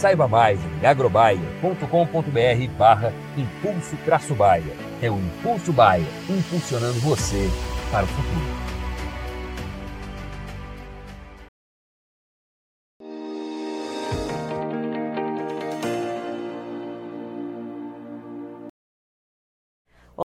Saiba mais em agrobaia.com.br barra Impulso Traço Baia. É o Impulso Baia, impulsionando você para o futuro.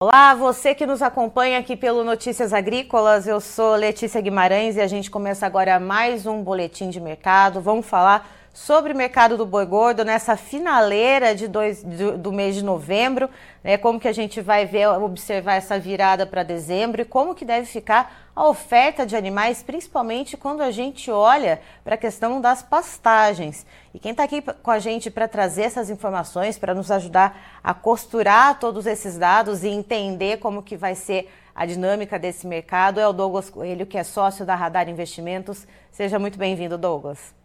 Olá, você que nos acompanha aqui pelo Notícias Agrícolas, eu sou Letícia Guimarães e a gente começa agora mais um boletim de mercado. Vamos falar sobre o mercado do boi gordo nessa finaleira de dois, do, do mês de novembro, né? Como que a gente vai ver, observar essa virada para dezembro e como que deve ficar a oferta de animais, principalmente quando a gente olha para a questão das pastagens. E quem está aqui com a gente para trazer essas informações, para nos ajudar a costurar todos esses dados e entender como que vai ser a dinâmica desse mercado é o Douglas Coelho, que é sócio da Radar Investimentos. Seja muito bem-vindo, Douglas.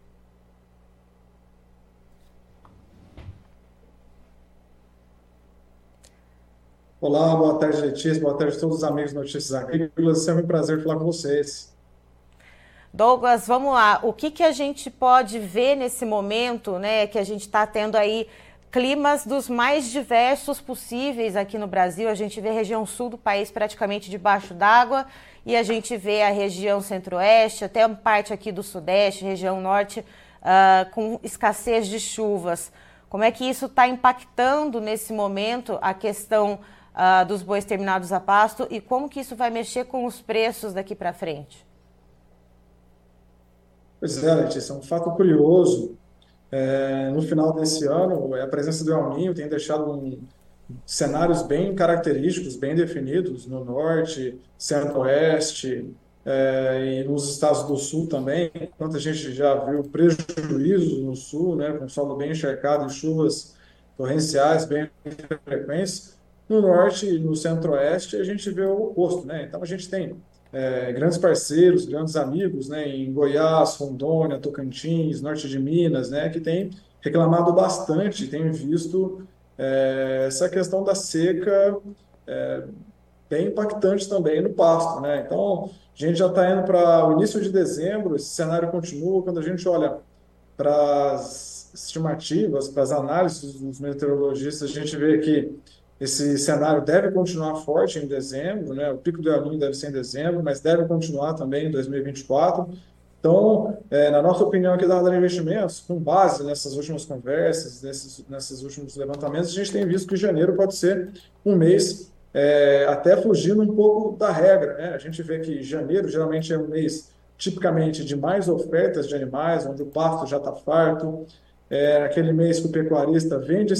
Olá, boa tarde, Letícia, boa tarde a todos os amigos Notícias Agrícolas. É um prazer falar com vocês. Douglas, vamos lá. O que, que a gente pode ver nesse momento, né, que a gente está tendo aí climas dos mais diversos possíveis aqui no Brasil. A gente vê a região sul do país praticamente debaixo d'água e a gente vê a região centro-oeste, até parte aqui do sudeste, região norte, uh, com escassez de chuvas. Como é que isso está impactando nesse momento a questão uh, dos bois terminados a pasto e como que isso vai mexer com os preços daqui para frente? Pois é, Letícia, é um fato curioso. É, no final desse ano, a presença do El Niño tem deixado um, cenários bem característicos, bem definidos no norte, centro-oeste é, e nos estados do sul também. Enquanto a gente já viu prejuízos no sul, né, com solo bem encharcado e chuvas torrenciais bem frequentes, no norte e no centro-oeste, a gente vê o oposto, né? Então, a gente tem é, grandes parceiros, grandes amigos, né, em Goiás, Rondônia, Tocantins, norte de Minas, né, que tem reclamado bastante, tem visto é, essa questão da seca é, bem impactante também no pasto, né? Então, a gente já está indo para o início de dezembro, esse cenário continua, quando a gente olha para as estimativas, para as análises dos meteorologistas, a gente vê que esse cenário deve continuar forte em dezembro, né? o pico do El deve ser em dezembro, mas deve continuar também em 2024. Então, é, na nossa opinião aqui da Radar Investimentos, com base nessas últimas conversas, nesses, nesses últimos levantamentos, a gente tem visto que janeiro pode ser um mês é, até fugindo um pouco da regra. Né? A gente vê que janeiro geralmente é um mês tipicamente de mais ofertas de animais, onde o pasto já está farto, é aquele mês que o pecuarista vende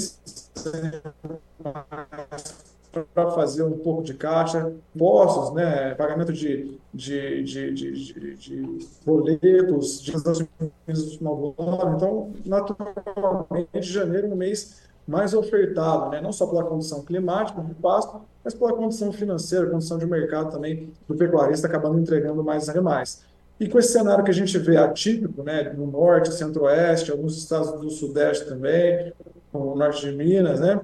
para fazer um pouco de caixa, impostos, né, pagamento de, de, de, de, de boletos, de ano. Então, naturalmente, janeiro é um mês mais ofertado, né, não só pela condição climática do pasto, mas pela condição financeira, condição de mercado também do pecuarista acabando entregando mais animais. E com esse cenário que a gente vê atípico, né, no norte, centro-oeste, alguns estados do sudeste também, o norte de Minas, né,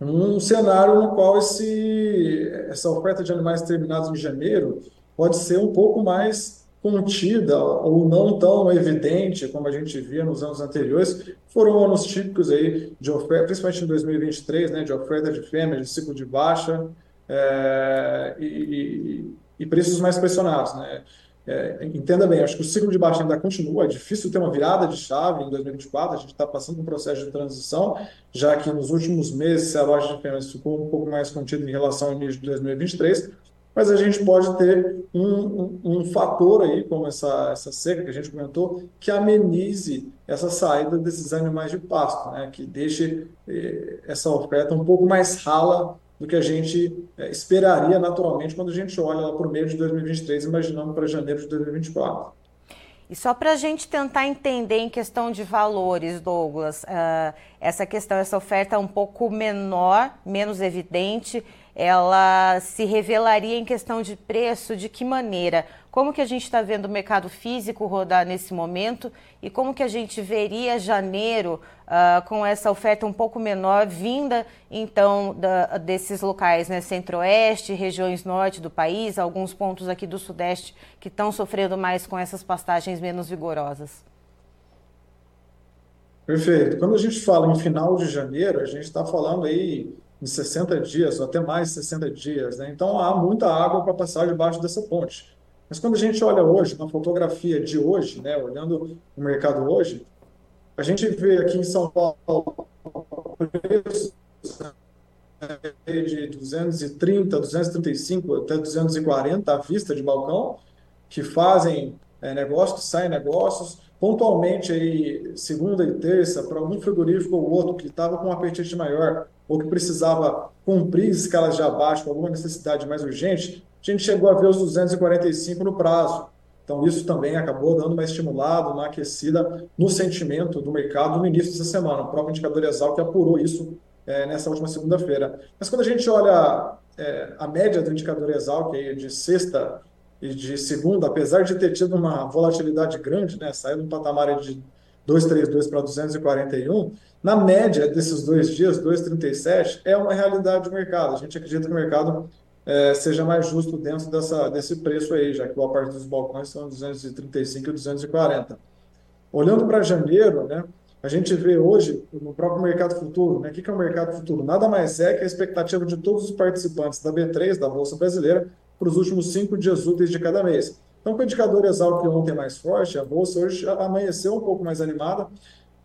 um cenário no qual esse, essa oferta de animais terminados em janeiro pode ser um pouco mais contida ou não tão evidente como a gente via nos anos anteriores. Foram anos típicos aí de oferta, principalmente em 2023, né, de oferta de fêmeas, de ciclo de baixa é, e, e, e preços mais pressionados, né? É, entenda bem, acho que o ciclo de baixa ainda continua, é difícil ter uma virada de chave em 2024, a gente está passando um processo de transição, já que nos últimos meses a loja de ferramentas ficou um pouco mais contida em relação ao início de 2023, mas a gente pode ter um, um, um, fator aí, como essa, essa seca que a gente comentou, que amenize essa saída desses animais de pasto, né? que deixe eh, essa oferta um pouco mais rala do que a gente eh, esperaria naturalmente quando a gente olha para o meio de 2023, imaginando para janeiro de 2024. E só para a gente tentar entender em questão de valores, Douglas, uh, essa questão, essa oferta um pouco menor, menos evidente, ela se revelaria em questão de preço de que maneira? Como que a gente está vendo o mercado físico rodar nesse momento e como que a gente veria janeiro uh, com essa oferta um pouco menor vinda então da, desses locais, né, centro-oeste, regiões norte do país, alguns pontos aqui do sudeste que estão sofrendo mais com essas pastagens menos vigorosas? Perfeito. Quando a gente fala em final de janeiro, a gente está falando aí em 60 dias, ou até mais de 60 dias. Né? Então há muita água para passar debaixo dessa ponte. Mas quando a gente olha hoje, na fotografia de hoje, né, olhando o mercado hoje, a gente vê aqui em São Paulo preços de 230, 235 até 240 à vista de balcão, que fazem é, negócios, que saem negócios, pontualmente aí segunda e terça para um frigorífico ou outro que estava com um apetite maior ou que precisava cumprir escalas de abaixo com alguma necessidade mais urgente, a gente chegou a ver os 245 no prazo. Então, isso também acabou dando uma estimulada, uma aquecida no sentimento do mercado no início dessa semana. O próprio indicador Exal que apurou isso é, nessa última segunda-feira. Mas quando a gente olha é, a média do indicador Exal, que é de sexta e de segunda, apesar de ter tido uma volatilidade grande, né, saiu um patamar de 232 para 241, na média desses dois dias, 237, é uma realidade do mercado. A gente acredita que o mercado é, seja mais justo dentro dessa, desse preço aí, já que boa parte dos balcões são 235 e 240. Olhando para janeiro, né, a gente vê hoje no próprio mercado futuro, né, o que é o mercado futuro? Nada mais é que a expectativa de todos os participantes da B3, da Bolsa Brasileira, para os últimos cinco dias úteis de cada mês. Então, com o indicador que ontem mais forte, a Bolsa hoje amanheceu um pouco mais animada,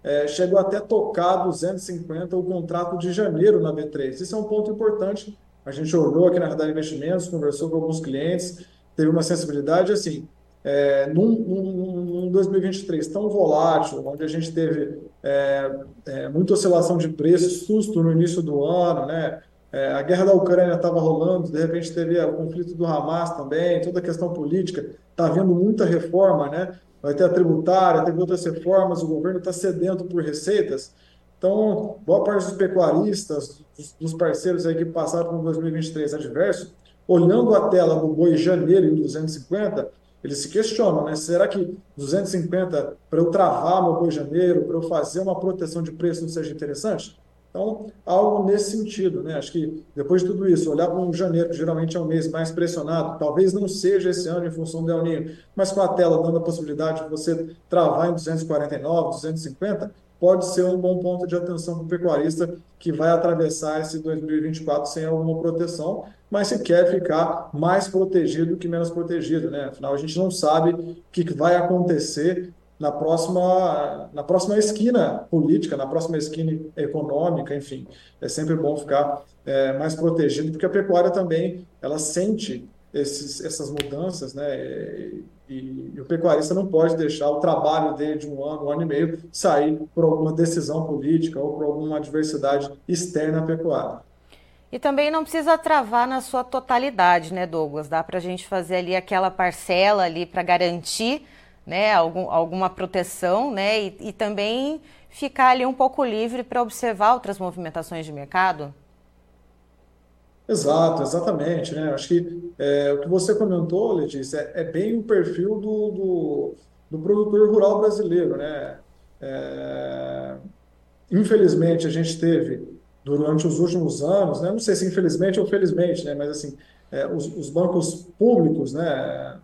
é, chegou até tocar 250 o contrato de janeiro na B3. Isso é um ponto importante. A gente olhou aqui na Radar Investimentos, conversou com alguns clientes, teve uma sensibilidade assim. É, num, num, num 2023 tão volátil, onde a gente teve é, é, muita oscilação de preços, susto no início do ano, né? É, a guerra da Ucrânia estava rolando, de repente teve o conflito do Hamas também, toda a questão política, está havendo muita reforma, né? Vai ter a tributária, teve outras reformas, o governo está sedento por receitas. Então, boa parte dos pecuaristas, dos parceiros aí que passaram por 2023 adverso, olhando a tela do boi janeiro em 250, eles se questionam, né? Será que 250 para eu travar meu boi janeiro, para eu fazer uma proteção de preço não seja interessante? Então, algo nesse sentido, né? Acho que depois de tudo isso, olhar para um janeiro, que geralmente é um mês mais pressionado, talvez não seja esse ano em função do El mas com a tela dando a possibilidade de você travar em 249, 250, pode ser um bom ponto de atenção para o pecuarista que vai atravessar esse 2024 sem alguma proteção, mas se quer ficar mais protegido que menos protegido, né? Afinal, a gente não sabe o que vai acontecer na próxima, na próxima esquina política, na próxima esquina econômica, enfim. É sempre bom ficar é, mais protegido, porque a pecuária também ela sente esses, essas mudanças, né? E, e, e, o pecuarista não pode deixar o trabalho dele de um ano, um ano e meio, sair por alguma decisão política ou por alguma adversidade externa à pecuária. E também não precisa travar na sua totalidade, né, Douglas? Dá para a gente fazer ali aquela parcela ali para garantir né, algum, alguma proteção, né, e, e também ficar ali um pouco livre para observar outras movimentações de mercado? Exato, exatamente. Né? Acho que é, o que você comentou, Letícia, é, é bem o perfil do, do, do, produtor rural brasileiro. Né? É, infelizmente, a gente teve, durante os últimos anos, né? não sei se infelizmente ou felizmente, né? mas assim, é, os, os, bancos públicos, né?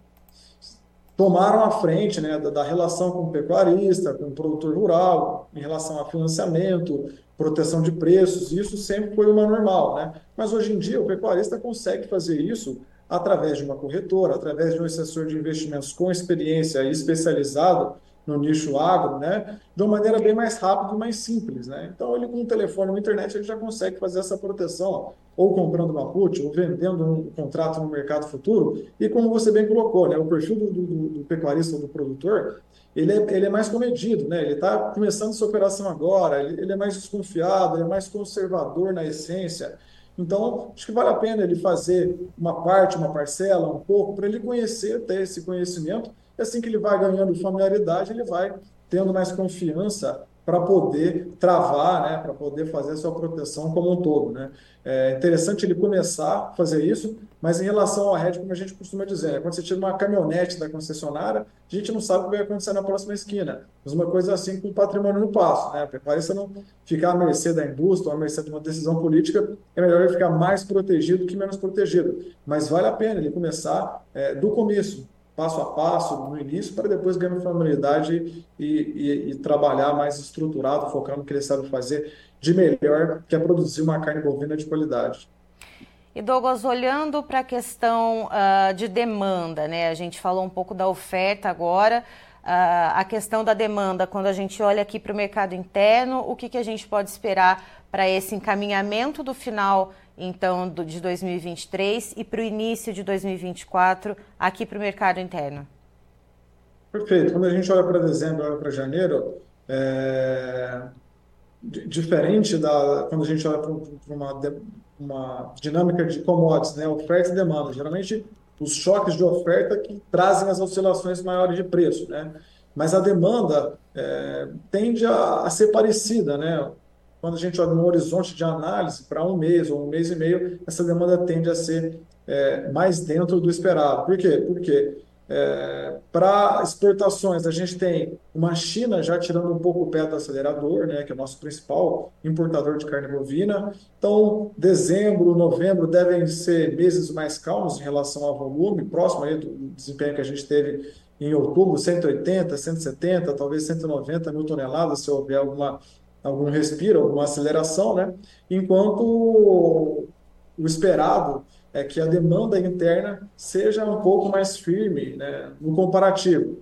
Tomaram a frente né, da, da, relação com o pecuarista, com o produtor rural, em relação a financiamento, proteção de preços, isso sempre foi uma normal. Né? Mas hoje em dia o pecuarista consegue fazer isso através de uma corretora, através de um assessor de investimentos com experiência especializado no nicho agro, né, de uma maneira bem mais rápida e mais simples, né? Então ele com o telefone na internet ele já consegue fazer essa proteção, ou comprando uma put, ou vendendo um contrato no mercado futuro. E como você bem colocou, né, o perfil do, do, do pecuarista ou do produtor, ele é, ele é mais comedido, né? Ele está começando essa operação agora, ele, ele é mais desconfiado, ele é mais conservador na essência. Então, acho que vale a pena ele fazer uma parte, uma parcela, um pouco, para ele conhecer, ter esse conhecimento e assim que ele vai ganhando familiaridade, ele vai tendo mais confiança para poder travar, né, para poder fazer a sua proteção como um todo. Né? É interessante ele começar a fazer isso, mas em relação ao RED, como a gente costuma dizer, né, quando você tira uma caminhonete da concessionária, a gente não sabe o que vai acontecer na próxima esquina. Mas uma coisa assim com o patrimônio no passo. Né? Prepare-se a não ficar à mercê da indústria ou à mercê de uma decisão política, é melhor ele ficar mais protegido que menos protegido. Mas vale a pena ele começar é, do começo, passo a passo no início, para depois ganhar familiaridade e, e, e, trabalhar mais estruturado, focando no que ele sabe fazer de melhor, que é produzir uma carne bovina de qualidade. E Douglas, olhando para a questão uh, de demanda, né? A gente falou um pouco da oferta agora. Uh, a questão da demanda, quando a gente olha aqui para o mercado interno, o que, que a gente pode esperar para esse encaminhamento do final então do, de 2023 e para o início de 2024 aqui para o mercado interno? Perfeito. Quando a gente olha para dezembro, olha para janeiro, é... diferente da quando a gente olha para uma, uma dinâmica de commodities, né, oferta e demanda. Geralmente os choques de oferta que trazem as oscilações maiores de preço, né? Mas a demanda é, tende a, a, ser parecida, né? Quando a gente olha um horizonte de análise para um mês ou um mês e meio, essa demanda tende a ser é, mais dentro do esperado. Por quê? Porque é, para exportações, a gente tem uma China já tirando um pouco o pé do acelerador, né, que é o nosso principal importador de carne bovina. Então, dezembro, novembro devem ser meses mais calmos em relação ao volume, próximo aí do desempenho que a gente teve em outubro, 180, 170, talvez 190 mil toneladas, se houver alguma algum respiro, alguma aceleração, né? enquanto o esperado é que a demanda interna seja um pouco mais firme né? no comparativo.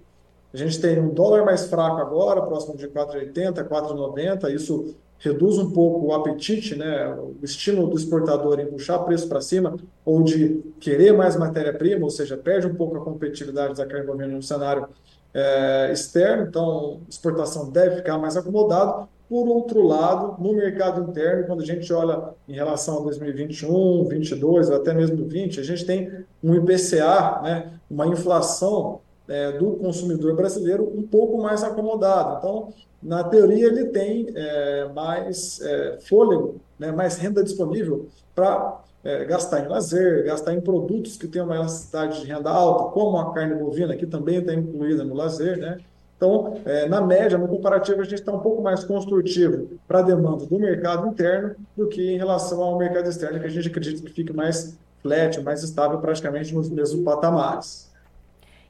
A gente tem um dólar mais fraco agora, próximo de 4,80, 4,90, isso reduz um pouco o apetite, né, o estímulo do exportador em puxar preço para cima ou de querer mais matéria-prima, ou seja, perde um pouco a competitividade da carne bovina no cenário é, externo, então exportação deve ficar mais acomodado, por outro lado, no mercado interno, quando a gente olha em relação a 2021, 2022 ou até mesmo 2020, a gente tem um IPCA, né, uma inflação é, do consumidor brasileiro um pouco mais acomodado. Então, na teoria, ele tem é, mais é, fôlego, né, mais renda disponível para é, gastar em lazer, gastar em produtos que têm uma elasticidade de renda alta, como a carne bovina, que também está incluída no lazer, né? Então, é, na média, no comparativo, a gente está um pouco mais construtivo para a demanda do mercado interno do que em relação ao mercado externo, que a gente acredita que fique mais flat, mais estável, praticamente nos mesmos patamares.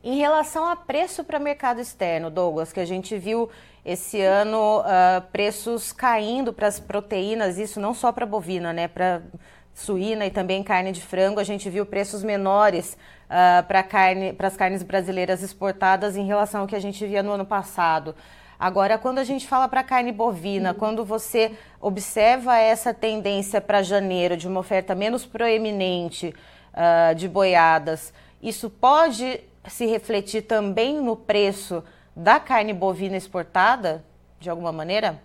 Em relação a preço para mercado externo, Douglas, que a gente viu esse ano uh, preços caindo para as proteínas, isso não só para bovina, né? Para suína e também carne de frango, a gente viu preços menores uh, para carne, as carnes brasileiras exportadas em relação ao que a gente via no ano passado. Agora, quando a gente fala para carne bovina, uhum. quando você observa essa tendência para janeiro de uma oferta menos proeminente uh, de boiadas, isso pode se refletir também no preço da carne bovina exportada, de alguma maneira?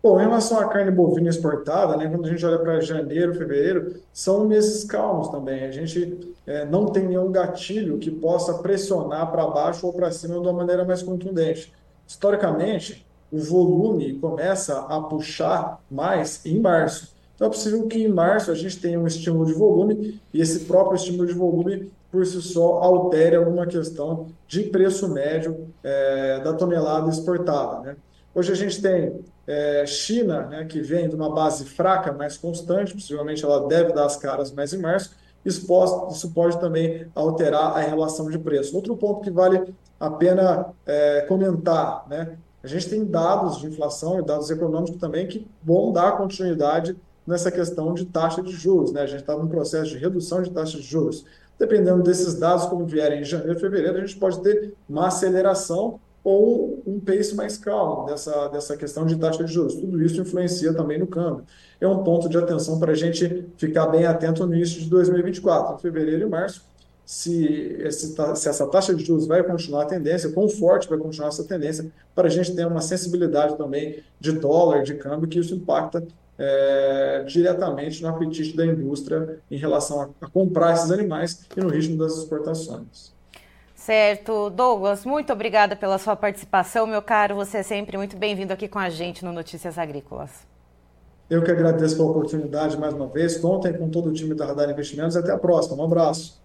Bom, em relação à carne bovina exportada, né, quando a gente olha para janeiro, fevereiro, são meses calmos também. A gente é, não tem nenhum gatilho que possa pressionar para baixo ou para cima de uma maneira mais contundente. Historicamente, o volume começa a puxar mais em março. Então é possível que em março a gente tenha um estímulo de volume e esse próprio estímulo de volume por si só altere alguma questão de preço médio é, da tonelada exportada. Né? Hoje a gente tem é, China, né, que vem de uma base fraca, mais constante, possivelmente ela deve dar as caras mais em março, isso pode, também alterar a relação de preço. Outro ponto que vale a pena é, comentar, né, a gente tem dados de inflação e dados econômicos também que vão dar continuidade nessa questão de taxa de juros. Né? A gente está num processo de redução de taxa de juros. Dependendo desses dados, como vierem em janeiro fevereiro, a gente pode ter uma aceleração ou um pace mais calmo dessa, dessa questão de taxa de juros. Tudo isso influencia também no câmbio. É um ponto de atenção para a gente ficar bem atento no início de 2024, em fevereiro e março, se, esse, se essa taxa de juros vai continuar a tendência, quão forte vai continuar essa tendência, para a gente ter uma sensibilidade também de dólar, de câmbio, que isso impacta é, diretamente no apetite da indústria em relação a, a comprar esses animais e no ritmo das exportações. Certo. Douglas, muito obrigada pela sua participação, meu caro. Você é sempre muito bem-vindo aqui com a gente no Notícias Agrícolas. Eu que agradeço pela oportunidade mais uma vez. Contem com todo o time da Radar Investimentos. Até a próxima. Um abraço.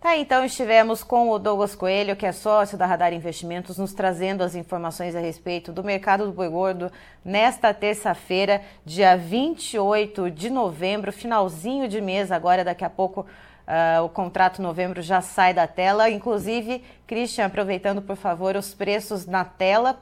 Tá, então estivemos com o Douglas Coelho, que é sócio da Radar Investimentos, nos trazendo as informações a respeito do mercado do boi gordo nesta terça-feira, dia 28 de novembro, finalzinho de mês, agora daqui a pouco Uh, o contrato novembro já sai da tela. Inclusive, Christian, aproveitando, por favor, os preços na tela.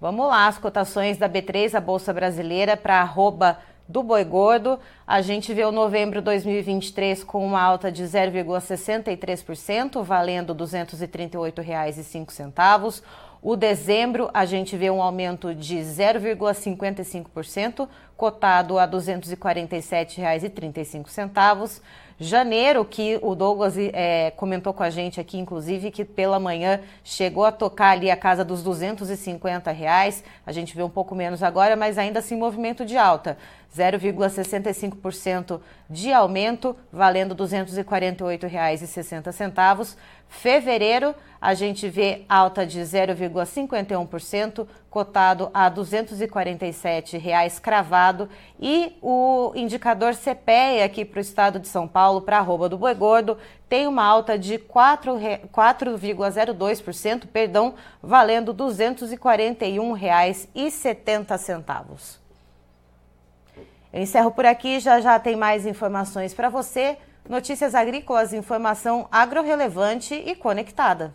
Vamos lá, as cotações da B3, a Bolsa Brasileira, para arroba do boi gordo. A gente vê o novembro 2023 com uma alta de 0,63%, valendo R$ 238,05. O dezembro, a gente vê um aumento de 0,55%, cotado a R$ 247,35. Janeiro, que o Douglas é, comentou com a gente aqui, inclusive, que pela manhã chegou a tocar ali a casa dos 250 reais. A gente vê um pouco menos agora, mas ainda assim movimento de alta. 0,65% de aumento, valendo R$ 248,60. Fevereiro, a gente vê alta de 0,51%, cotado a R$ 247,00 cravado. E o indicador CPEA aqui para o estado de São Paulo, para a arroba do boi gordo, tem uma alta de 4,02%, perdão, valendo R$ 241,70. Eu encerro por aqui, já já tem mais informações para você. Notícias agrícolas, informação agrorelevante e conectada.